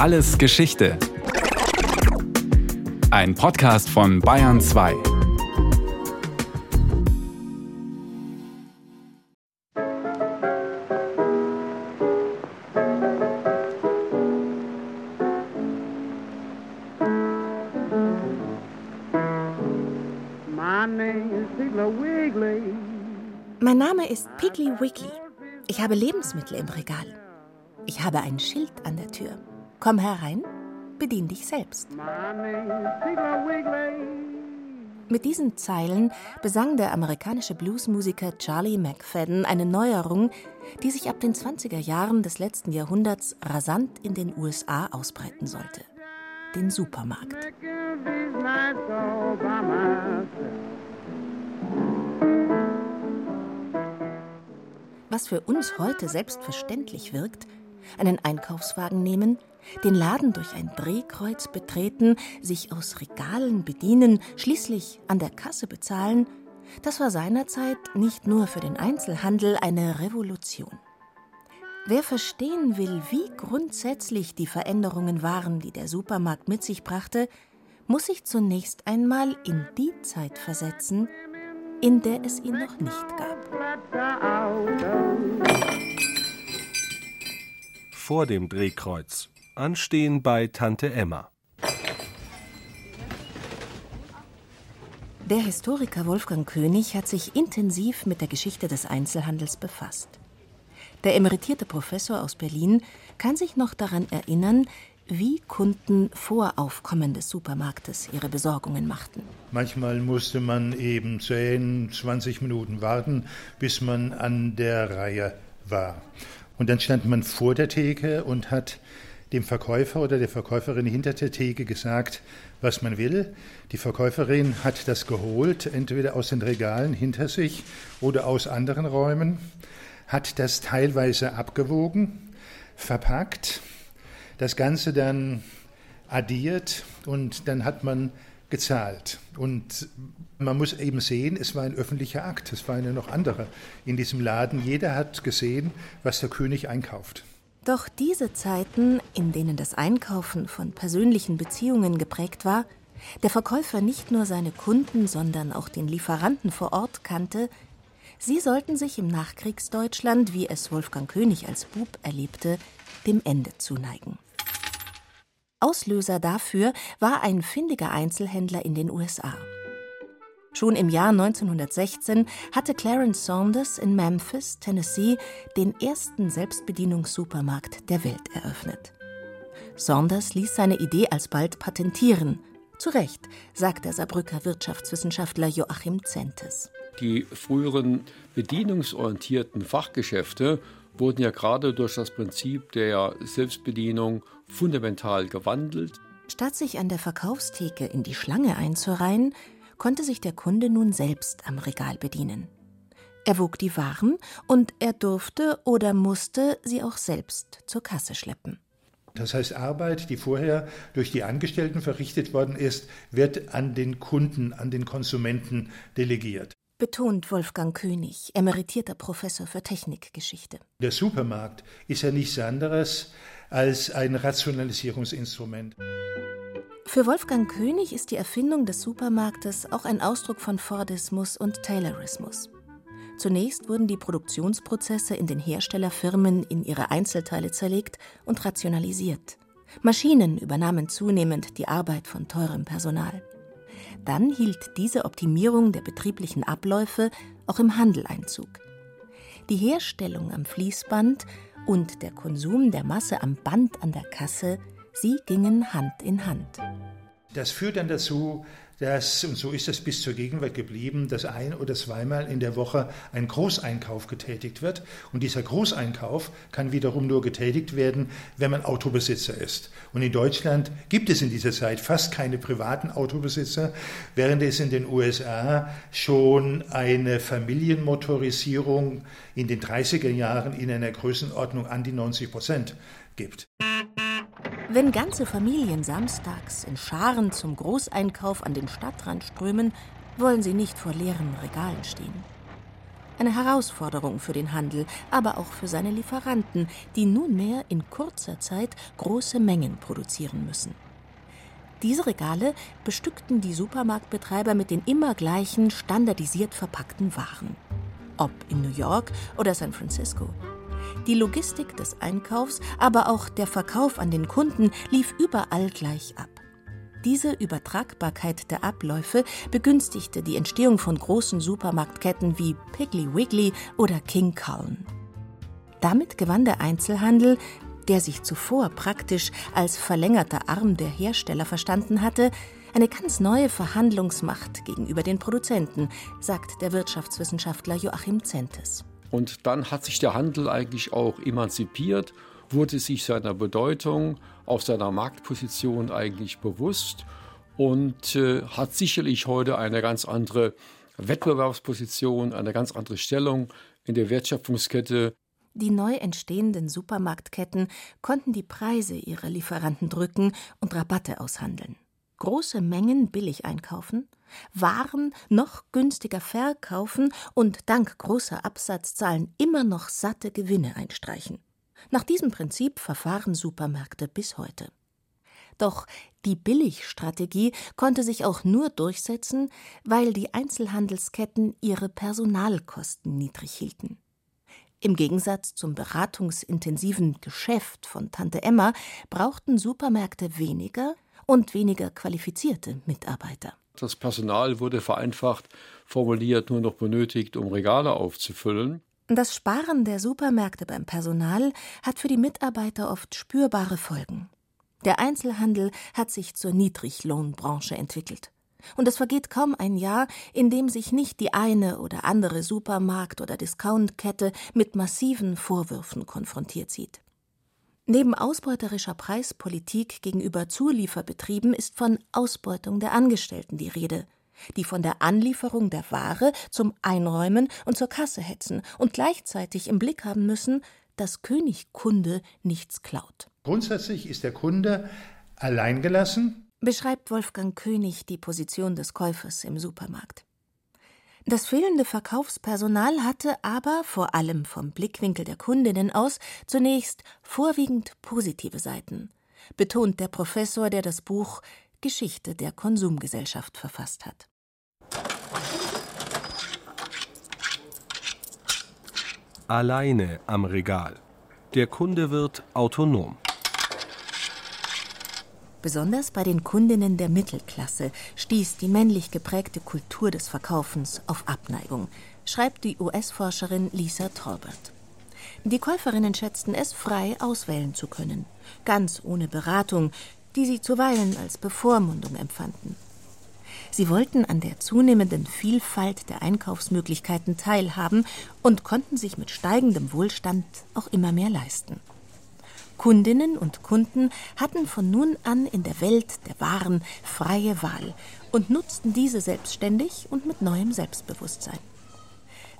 Alles Geschichte. Ein Podcast von Bayern 2. Mein Name ist Piggly Wiggly. Ich habe Lebensmittel im Regal. Ich habe ein Schild an der Tür. Komm herein, bedien dich selbst. Mit diesen Zeilen besang der amerikanische Bluesmusiker Charlie McFadden eine Neuerung, die sich ab den 20er Jahren des letzten Jahrhunderts rasant in den USA ausbreiten sollte. Den Supermarkt. Was für uns heute selbstverständlich wirkt, einen Einkaufswagen nehmen, den Laden durch ein Drehkreuz betreten, sich aus Regalen bedienen, schließlich an der Kasse bezahlen, das war seinerzeit nicht nur für den Einzelhandel eine Revolution. Wer verstehen will, wie grundsätzlich die Veränderungen waren, die der Supermarkt mit sich brachte, muss sich zunächst einmal in die Zeit versetzen, in der es ihn noch nicht gab. Vor dem Drehkreuz. Anstehen bei Tante Emma. Der Historiker Wolfgang König hat sich intensiv mit der Geschichte des Einzelhandels befasst. Der emeritierte Professor aus Berlin kann sich noch daran erinnern, wie Kunden vor Aufkommen des Supermarktes ihre Besorgungen machten. Manchmal musste man eben 10, 20 Minuten warten, bis man an der Reihe war. Und dann stand man vor der Theke und hat dem Verkäufer oder der Verkäuferin hinter der Theke gesagt, was man will. Die Verkäuferin hat das geholt, entweder aus den Regalen hinter sich oder aus anderen Räumen, hat das teilweise abgewogen, verpackt, das Ganze dann addiert und dann hat man gezahlt. Und man muss eben sehen, es war ein öffentlicher Akt, es war eine noch andere in diesem Laden. Jeder hat gesehen, was der König einkauft. Doch diese Zeiten, in denen das Einkaufen von persönlichen Beziehungen geprägt war, der Verkäufer nicht nur seine Kunden, sondern auch den Lieferanten vor Ort kannte, sie sollten sich im Nachkriegsdeutschland, wie es Wolfgang König als Bub erlebte, dem Ende zuneigen. Auslöser dafür war ein findiger Einzelhändler in den USA. Schon im Jahr 1916 hatte Clarence Saunders in Memphis, Tennessee, den ersten Selbstbedienungssupermarkt der Welt eröffnet. Saunders ließ seine Idee alsbald patentieren. Zu Recht, sagt der Saarbrücker Wirtschaftswissenschaftler Joachim Zentes. Die früheren bedienungsorientierten Fachgeschäfte wurden ja gerade durch das Prinzip der Selbstbedienung fundamental gewandelt. Statt sich an der Verkaufstheke in die Schlange einzureihen, konnte sich der Kunde nun selbst am Regal bedienen. Er wog die Waren und er durfte oder musste sie auch selbst zur Kasse schleppen. Das heißt, Arbeit, die vorher durch die Angestellten verrichtet worden ist, wird an den Kunden, an den Konsumenten delegiert betont Wolfgang König, emeritierter Professor für Technikgeschichte. Der Supermarkt ist ja nichts anderes als ein Rationalisierungsinstrument. Für Wolfgang König ist die Erfindung des Supermarktes auch ein Ausdruck von Fordismus und Taylorismus. Zunächst wurden die Produktionsprozesse in den Herstellerfirmen in ihre Einzelteile zerlegt und rationalisiert. Maschinen übernahmen zunehmend die Arbeit von teurem Personal. Dann hielt diese Optimierung der betrieblichen Abläufe auch im Handel Einzug. Die Herstellung am Fließband und der Konsum der Masse am Band an der Kasse, sie gingen Hand in Hand. Das führt dann dazu, dass, und so ist es bis zur Gegenwart geblieben, dass ein oder zweimal in der Woche ein Großeinkauf getätigt wird. Und dieser Großeinkauf kann wiederum nur getätigt werden, wenn man Autobesitzer ist. Und in Deutschland gibt es in dieser Zeit fast keine privaten Autobesitzer, während es in den USA schon eine Familienmotorisierung in den 30er Jahren in einer Größenordnung an die 90 Prozent gibt. Wenn ganze Familien samstags in Scharen zum Großeinkauf an den Stadtrand strömen, wollen sie nicht vor leeren Regalen stehen. Eine Herausforderung für den Handel, aber auch für seine Lieferanten, die nunmehr in kurzer Zeit große Mengen produzieren müssen. Diese Regale bestückten die Supermarktbetreiber mit den immer gleichen standardisiert verpackten Waren. Ob in New York oder San Francisco. Die Logistik des Einkaufs, aber auch der Verkauf an den Kunden lief überall gleich ab. Diese Übertragbarkeit der Abläufe begünstigte die Entstehung von großen Supermarktketten wie Piggly Wiggly oder King Cullen. Damit gewann der Einzelhandel, der sich zuvor praktisch als verlängerter Arm der Hersteller verstanden hatte, eine ganz neue Verhandlungsmacht gegenüber den Produzenten, sagt der Wirtschaftswissenschaftler Joachim Zentes. Und dann hat sich der Handel eigentlich auch emanzipiert, wurde sich seiner Bedeutung, auch seiner Marktposition eigentlich bewusst und äh, hat sicherlich heute eine ganz andere Wettbewerbsposition, eine ganz andere Stellung in der Wertschöpfungskette. Die neu entstehenden Supermarktketten konnten die Preise ihrer Lieferanten drücken und Rabatte aushandeln. Große Mengen billig einkaufen, waren noch günstiger verkaufen und dank großer Absatzzahlen immer noch satte Gewinne einstreichen. Nach diesem Prinzip verfahren Supermärkte bis heute. Doch die Billigstrategie konnte sich auch nur durchsetzen, weil die Einzelhandelsketten ihre Personalkosten niedrig hielten. Im Gegensatz zum beratungsintensiven Geschäft von Tante Emma brauchten Supermärkte weniger und weniger qualifizierte Mitarbeiter. Das Personal wurde vereinfacht formuliert nur noch benötigt, um Regale aufzufüllen. Das Sparen der Supermärkte beim Personal hat für die Mitarbeiter oft spürbare Folgen. Der Einzelhandel hat sich zur Niedriglohnbranche entwickelt. Und es vergeht kaum ein Jahr, in dem sich nicht die eine oder andere Supermarkt- oder Discountkette mit massiven Vorwürfen konfrontiert sieht. Neben ausbeuterischer Preispolitik gegenüber Zulieferbetrieben ist von Ausbeutung der Angestellten die Rede, die von der Anlieferung der Ware zum Einräumen und zur Kasse hetzen und gleichzeitig im Blick haben müssen, dass König Kunde nichts klaut. Grundsätzlich ist der Kunde alleingelassen, beschreibt Wolfgang König die Position des Käufers im Supermarkt. Das fehlende Verkaufspersonal hatte aber, vor allem vom Blickwinkel der Kundinnen aus, zunächst vorwiegend positive Seiten, betont der Professor, der das Buch Geschichte der Konsumgesellschaft verfasst hat. Alleine am Regal. Der Kunde wird autonom. Besonders bei den Kundinnen der Mittelklasse stieß die männlich geprägte Kultur des Verkaufens auf Abneigung, schreibt die US-Forscherin Lisa Tolbert. Die Käuferinnen schätzten es, frei auswählen zu können, ganz ohne Beratung, die sie zuweilen als Bevormundung empfanden. Sie wollten an der zunehmenden Vielfalt der Einkaufsmöglichkeiten teilhaben und konnten sich mit steigendem Wohlstand auch immer mehr leisten. Kundinnen und Kunden hatten von nun an in der Welt der Waren freie Wahl und nutzten diese selbstständig und mit neuem Selbstbewusstsein.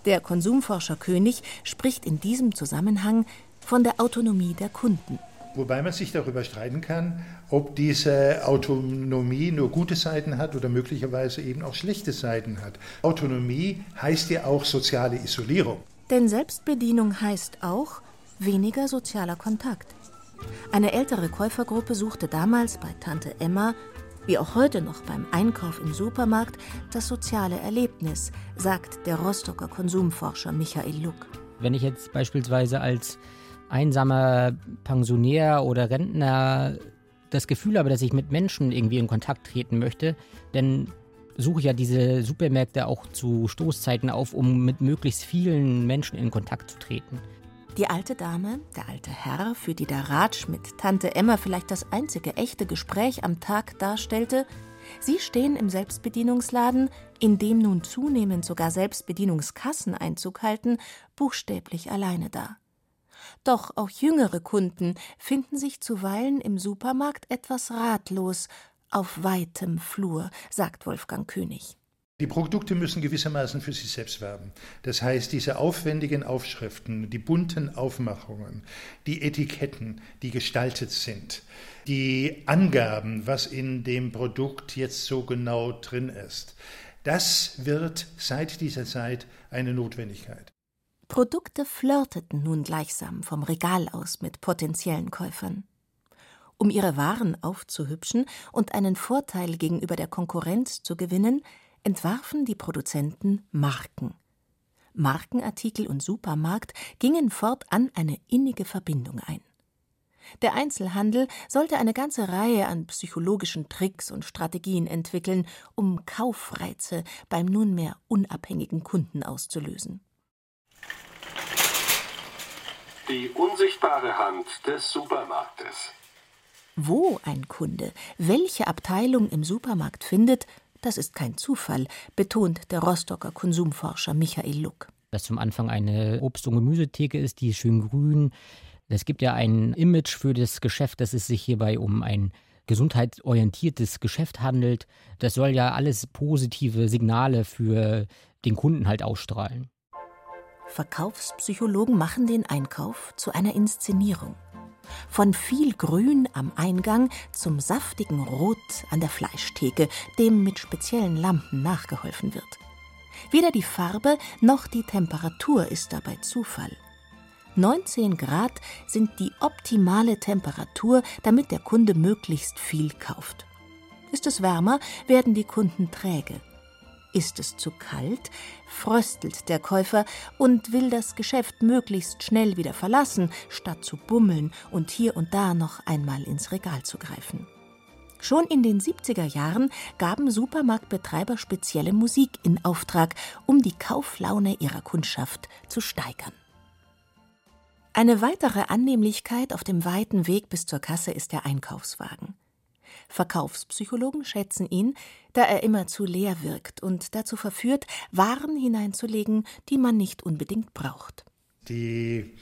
Der Konsumforscher König spricht in diesem Zusammenhang von der Autonomie der Kunden. Wobei man sich darüber streiten kann, ob diese Autonomie nur gute Seiten hat oder möglicherweise eben auch schlechte Seiten hat. Autonomie heißt ja auch soziale Isolierung. Denn Selbstbedienung heißt auch weniger sozialer Kontakt. Eine ältere Käufergruppe suchte damals bei Tante Emma, wie auch heute noch beim Einkauf im Supermarkt, das soziale Erlebnis, sagt der Rostocker Konsumforscher Michael Luck. Wenn ich jetzt beispielsweise als einsamer Pensionär oder Rentner das Gefühl habe, dass ich mit Menschen irgendwie in Kontakt treten möchte, dann suche ich ja diese Supermärkte auch zu Stoßzeiten auf, um mit möglichst vielen Menschen in Kontakt zu treten. Die alte Dame, der alte Herr, für die der Ratsch mit Tante Emma vielleicht das einzige echte Gespräch am Tag darstellte, sie stehen im Selbstbedienungsladen, in dem nun zunehmend sogar Selbstbedienungskassen Einzug halten, buchstäblich alleine da. Doch auch jüngere Kunden finden sich zuweilen im Supermarkt etwas ratlos auf weitem Flur, sagt Wolfgang König. Die Produkte müssen gewissermaßen für sich selbst werben. Das heißt, diese aufwendigen Aufschriften, die bunten Aufmachungen, die Etiketten, die gestaltet sind, die Angaben, was in dem Produkt jetzt so genau drin ist, das wird seit dieser Zeit eine Notwendigkeit. Produkte flirteten nun gleichsam vom Regal aus mit potenziellen Käufern. Um ihre Waren aufzuhübschen und einen Vorteil gegenüber der Konkurrenz zu gewinnen, entwarfen die Produzenten Marken. Markenartikel und Supermarkt gingen fortan eine innige Verbindung ein. Der Einzelhandel sollte eine ganze Reihe an psychologischen Tricks und Strategien entwickeln, um Kaufreize beim nunmehr unabhängigen Kunden auszulösen. Die unsichtbare Hand des Supermarktes. Wo ein Kunde welche Abteilung im Supermarkt findet, das ist kein Zufall, betont der Rostocker Konsumforscher Michael Luck. Dass zum Anfang eine Obst- und Gemüsetheke ist, die ist schön grün. Es gibt ja ein Image für das Geschäft, dass es sich hierbei um ein gesundheitsorientiertes Geschäft handelt. Das soll ja alles positive Signale für den Kunden halt ausstrahlen. Verkaufspsychologen machen den Einkauf zu einer Inszenierung. Von viel Grün am Eingang zum saftigen Rot an der Fleischtheke, dem mit speziellen Lampen nachgeholfen wird. Weder die Farbe noch die Temperatur ist dabei Zufall. 19 Grad sind die optimale Temperatur, damit der Kunde möglichst viel kauft. Ist es wärmer, werden die Kunden träge. Ist es zu kalt, fröstelt der Käufer und will das Geschäft möglichst schnell wieder verlassen, statt zu bummeln und hier und da noch einmal ins Regal zu greifen. Schon in den 70er Jahren gaben Supermarktbetreiber spezielle Musik in Auftrag, um die Kauflaune ihrer Kundschaft zu steigern. Eine weitere Annehmlichkeit auf dem weiten Weg bis zur Kasse ist der Einkaufswagen. Verkaufspsychologen schätzen ihn, da er immer zu leer wirkt und dazu verführt, Waren hineinzulegen, die man nicht unbedingt braucht. Die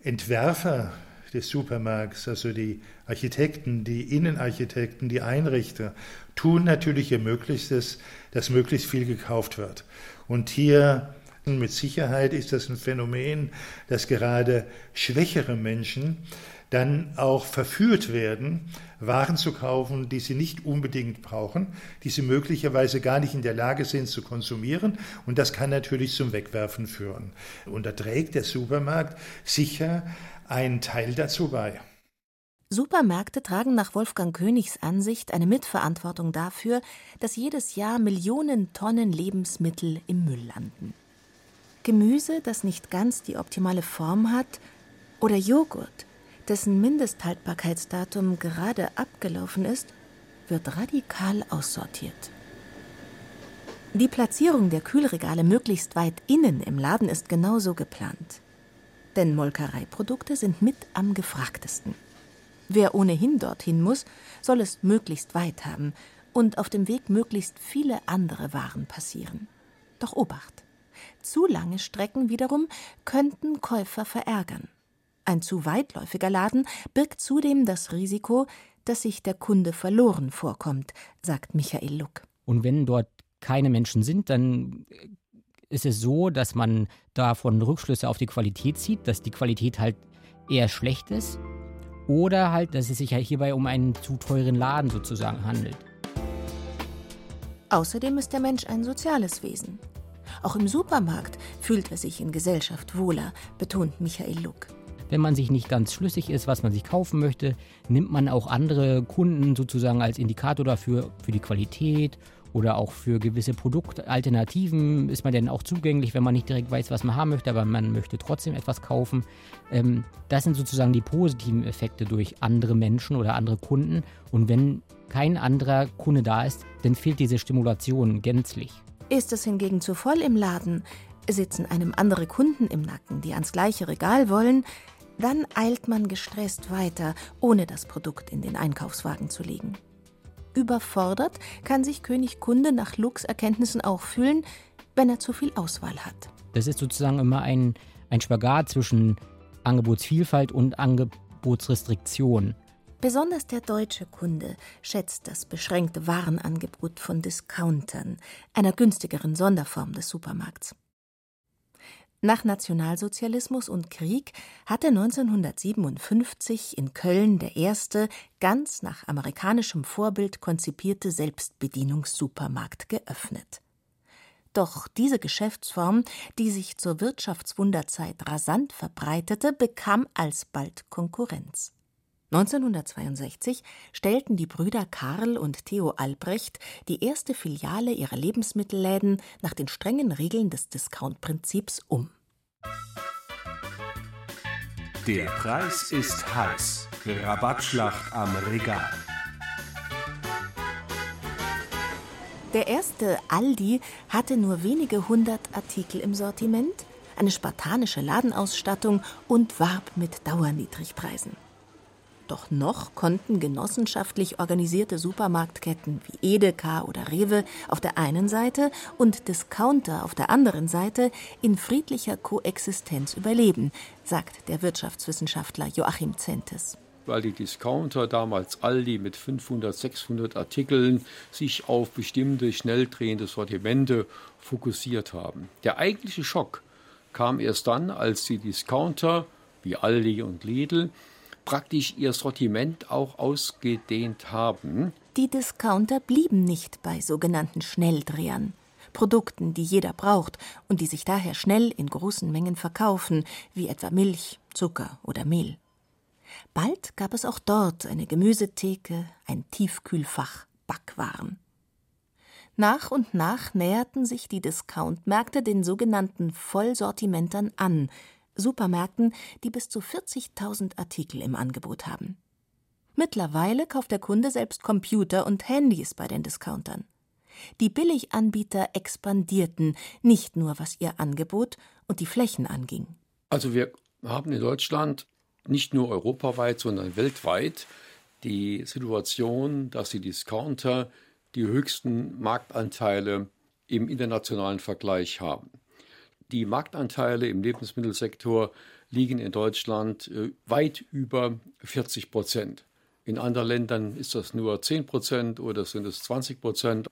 Entwerfer des Supermarkts, also die Architekten, die Innenarchitekten, die Einrichter, tun natürlich ihr Möglichstes, dass möglichst viel gekauft wird. Und hier mit Sicherheit ist das ein Phänomen, dass gerade schwächere Menschen dann auch verführt werden, Waren zu kaufen, die sie nicht unbedingt brauchen, die sie möglicherweise gar nicht in der Lage sind zu konsumieren. Und das kann natürlich zum Wegwerfen führen. Und da trägt der Supermarkt sicher einen Teil dazu bei. Supermärkte tragen nach Wolfgang Königs Ansicht eine Mitverantwortung dafür, dass jedes Jahr Millionen Tonnen Lebensmittel im Müll landen. Gemüse, das nicht ganz die optimale Form hat, oder Joghurt, dessen Mindesthaltbarkeitsdatum gerade abgelaufen ist, wird radikal aussortiert. Die Platzierung der Kühlregale möglichst weit innen im Laden ist genauso geplant. Denn Molkereiprodukte sind mit am gefragtesten. Wer ohnehin dorthin muss, soll es möglichst weit haben und auf dem Weg möglichst viele andere Waren passieren. Doch Obacht! Zu lange Strecken wiederum könnten Käufer verärgern. Ein zu weitläufiger Laden birgt zudem das Risiko, dass sich der Kunde verloren vorkommt, sagt Michael Luck. Und wenn dort keine Menschen sind, dann ist es so, dass man davon Rückschlüsse auf die Qualität zieht, dass die Qualität halt eher schlecht ist. Oder halt, dass es sich halt hierbei um einen zu teuren Laden sozusagen handelt. Außerdem ist der Mensch ein soziales Wesen. Auch im Supermarkt fühlt er sich in Gesellschaft wohler, betont Michael Luck. Wenn man sich nicht ganz schlüssig ist, was man sich kaufen möchte, nimmt man auch andere Kunden sozusagen als Indikator dafür, für die Qualität oder auch für gewisse Produktalternativen ist man denn auch zugänglich, wenn man nicht direkt weiß, was man haben möchte, aber man möchte trotzdem etwas kaufen. Ähm, das sind sozusagen die positiven Effekte durch andere Menschen oder andere Kunden. Und wenn kein anderer Kunde da ist, dann fehlt diese Stimulation gänzlich. Ist es hingegen zu voll im Laden, sitzen einem andere Kunden im Nacken, die ans gleiche Regal wollen, dann eilt man gestresst weiter, ohne das Produkt in den Einkaufswagen zu legen. Überfordert kann sich König Kunde nach Lux Erkenntnissen auch fühlen, wenn er zu viel Auswahl hat. Das ist sozusagen immer ein, ein Spagat zwischen Angebotsvielfalt und Angebotsrestriktion. Besonders der deutsche Kunde schätzt das beschränkte Warenangebot von Discountern, einer günstigeren Sonderform des Supermarkts. Nach Nationalsozialismus und Krieg hatte 1957 in Köln der erste, ganz nach amerikanischem Vorbild konzipierte Selbstbedienungssupermarkt geöffnet. Doch diese Geschäftsform, die sich zur Wirtschaftswunderzeit rasant verbreitete, bekam alsbald Konkurrenz. 1962 stellten die Brüder Karl und Theo Albrecht die erste Filiale ihrer Lebensmittelläden nach den strengen Regeln des Discount-Prinzips um. Der Preis ist heiß. Rabattschlacht am Regal. Der erste Aldi hatte nur wenige hundert Artikel im Sortiment, eine spartanische Ladenausstattung und warb mit Dauerniedrigpreisen. Doch noch konnten genossenschaftlich organisierte Supermarktketten wie Edeka oder Rewe auf der einen Seite und Discounter auf der anderen Seite in friedlicher Koexistenz überleben, sagt der Wirtschaftswissenschaftler Joachim Zentes weil die Discounter damals Aldi mit 500, 600 Artikeln sich auf bestimmte schnell drehende Sortimente fokussiert haben. Der eigentliche Schock kam erst dann, als die Discounter wie Aldi und Lidl praktisch ihr Sortiment auch ausgedehnt haben. Die Discounter blieben nicht bei sogenannten Schnelldrehern, Produkten, die jeder braucht und die sich daher schnell in großen Mengen verkaufen, wie etwa Milch, Zucker oder Mehl. Bald gab es auch dort eine Gemüsetheke, ein Tiefkühlfach, Backwaren. Nach und nach näherten sich die Discountmärkte den sogenannten Vollsortimentern an, Supermärkten, die bis zu 40.000 Artikel im Angebot haben. Mittlerweile kauft der Kunde selbst Computer und Handys bei den Discountern. Die Billiganbieter expandierten, nicht nur was ihr Angebot und die Flächen anging. Also wir haben in Deutschland nicht nur europaweit, sondern weltweit die Situation, dass die Discounter die höchsten Marktanteile im internationalen Vergleich haben. Die Marktanteile im Lebensmittelsektor liegen in Deutschland äh, weit über 40 Prozent. In anderen Ländern ist das nur 10 Prozent oder sind es 20 Prozent,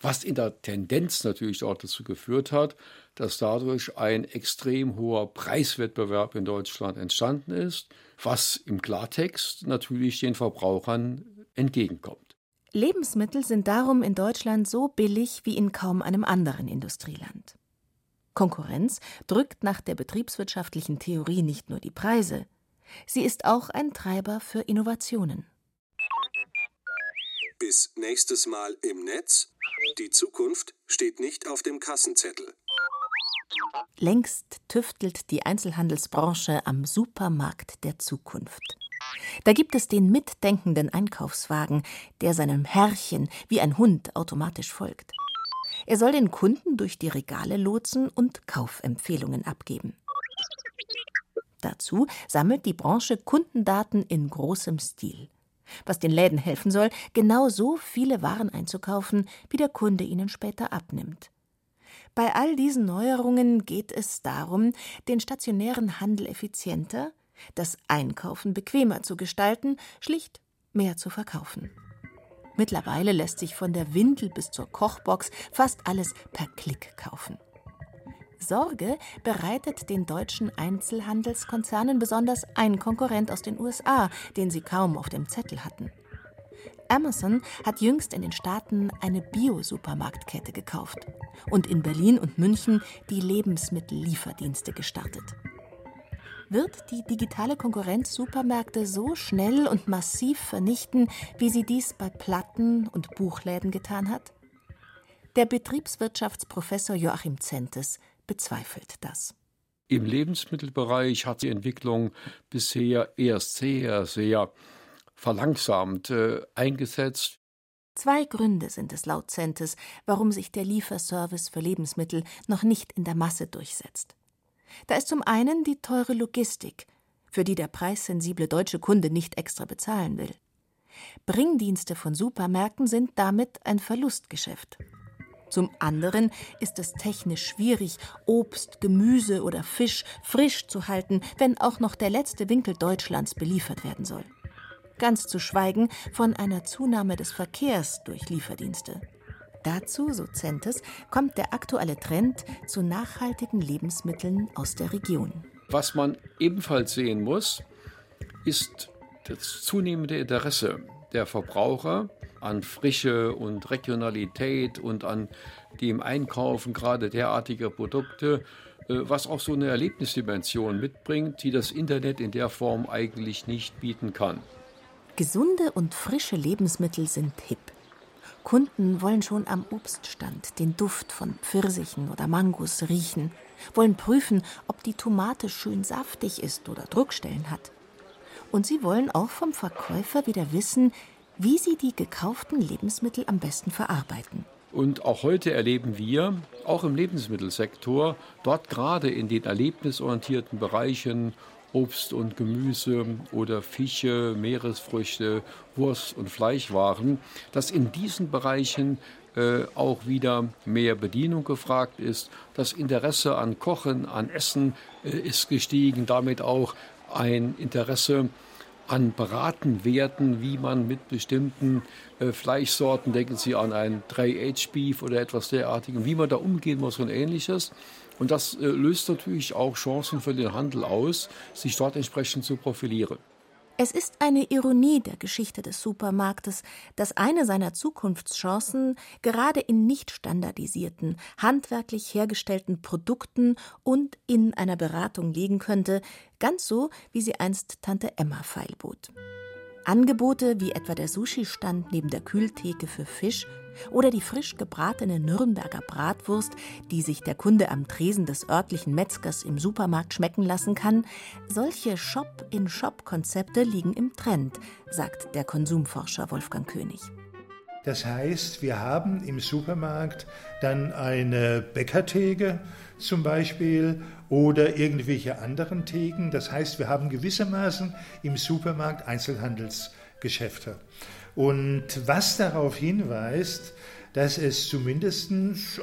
was in der Tendenz natürlich auch dazu geführt hat, dass dadurch ein extrem hoher Preiswettbewerb in Deutschland entstanden ist, was im Klartext natürlich den Verbrauchern entgegenkommt. Lebensmittel sind darum in Deutschland so billig wie in kaum einem anderen Industrieland. Konkurrenz drückt nach der betriebswirtschaftlichen Theorie nicht nur die Preise, sie ist auch ein Treiber für Innovationen. Bis nächstes Mal im Netz. Die Zukunft steht nicht auf dem Kassenzettel. Längst tüftelt die Einzelhandelsbranche am Supermarkt der Zukunft. Da gibt es den mitdenkenden Einkaufswagen, der seinem Herrchen wie ein Hund automatisch folgt. Er soll den Kunden durch die Regale lotsen und Kaufempfehlungen abgeben. Dazu sammelt die Branche Kundendaten in großem Stil, was den Läden helfen soll, genau so viele Waren einzukaufen, wie der Kunde ihnen später abnimmt. Bei all diesen Neuerungen geht es darum, den stationären Handel effizienter, das Einkaufen bequemer zu gestalten, schlicht mehr zu verkaufen. Mittlerweile lässt sich von der Windel bis zur Kochbox fast alles per Klick kaufen. Sorge bereitet den deutschen Einzelhandelskonzernen besonders ein Konkurrent aus den USA, den sie kaum auf dem Zettel hatten. Amazon hat jüngst in den Staaten eine Bio-Supermarktkette gekauft und in Berlin und München die Lebensmittellieferdienste gestartet. Wird die digitale Konkurrenz Supermärkte so schnell und massiv vernichten, wie sie dies bei Platten und Buchläden getan hat? Der Betriebswirtschaftsprofessor Joachim Zentes bezweifelt das. Im Lebensmittelbereich hat die Entwicklung bisher erst sehr, sehr verlangsamt äh, eingesetzt. Zwei Gründe sind es laut Zentes, warum sich der Lieferservice für Lebensmittel noch nicht in der Masse durchsetzt. Da ist zum einen die teure Logistik, für die der preissensible deutsche Kunde nicht extra bezahlen will. Bringdienste von Supermärkten sind damit ein Verlustgeschäft. Zum anderen ist es technisch schwierig, Obst, Gemüse oder Fisch frisch zu halten, wenn auch noch der letzte Winkel Deutschlands beliefert werden soll ganz zu schweigen von einer Zunahme des Verkehrs durch Lieferdienste. Dazu, so Zentes, kommt der aktuelle Trend zu nachhaltigen Lebensmitteln aus der Region. Was man ebenfalls sehen muss, ist das zunehmende Interesse der Verbraucher an Frische und Regionalität und an die im Einkaufen gerade derartige Produkte, äh, was auch so eine Erlebnisdimension mitbringt, die das Internet in der Form eigentlich nicht bieten kann. Gesunde und frische Lebensmittel sind hip. Kunden wollen schon am Obststand den Duft von Pfirsichen oder Mangos riechen, wollen prüfen, ob die Tomate schön saftig ist oder Druckstellen hat. Und sie wollen auch vom Verkäufer wieder wissen, wie sie die gekauften Lebensmittel am besten verarbeiten. Und auch heute erleben wir, auch im Lebensmittelsektor, dort gerade in den erlebnisorientierten Bereichen Obst und Gemüse oder Fische, Meeresfrüchte, Wurst und Fleischwaren, dass in diesen Bereichen äh, auch wieder mehr Bedienung gefragt ist. Das Interesse an Kochen, an Essen äh, ist gestiegen, damit auch ein Interesse an beraten werden, wie man mit bestimmten äh, Fleischsorten, denken Sie an ein 3H-Beef oder etwas derartigem, wie man da umgehen muss und ähnliches. Und das äh, löst natürlich auch Chancen für den Handel aus, sich dort entsprechend zu profilieren. Es ist eine Ironie der Geschichte des Supermarktes, dass eine seiner Zukunftschancen gerade in nicht standardisierten, handwerklich hergestellten Produkten und in einer Beratung liegen könnte, ganz so, wie sie einst Tante Emma feilbot. Angebote wie etwa der Sushi-Stand neben der Kühltheke für Fisch oder die frisch gebratene Nürnberger Bratwurst, die sich der Kunde am Tresen des örtlichen Metzgers im Supermarkt schmecken lassen kann, solche Shop-in-Shop-Konzepte liegen im Trend, sagt der Konsumforscher Wolfgang König. Das heißt, wir haben im Supermarkt dann eine Bäckertheke zum Beispiel oder irgendwelche anderen Theken. Das heißt, wir haben gewissermaßen im Supermarkt Einzelhandelsgeschäfte. Und was darauf hinweist, dass es zumindest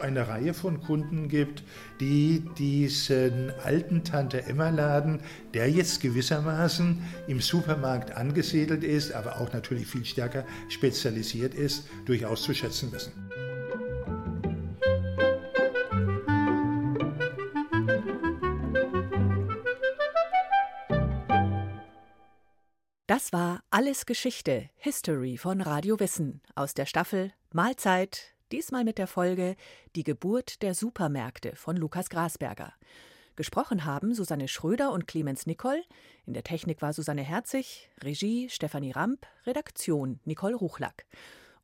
eine Reihe von Kunden gibt, die diesen alten Tante Emma Laden, der jetzt gewissermaßen im Supermarkt angesiedelt ist, aber auch natürlich viel stärker spezialisiert ist, durchaus zu schätzen wissen. Das war Alles Geschichte, History von Radio Wissen aus der Staffel Mahlzeit, diesmal mit der Folge Die Geburt der Supermärkte von Lukas Grasberger. Gesprochen haben Susanne Schröder und Clemens Nicol. In der Technik war Susanne Herzig, Regie Stefanie Ramp, Redaktion Nicole Ruchlack.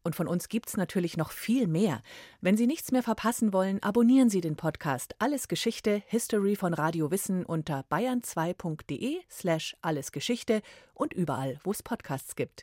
Und von uns gibt's natürlich noch viel mehr. Wenn Sie nichts mehr verpassen wollen, abonnieren Sie den Podcast Alles Geschichte, History von Radio Wissen unter bayern2.de slash allesgeschichte und überall, wo es Podcasts gibt.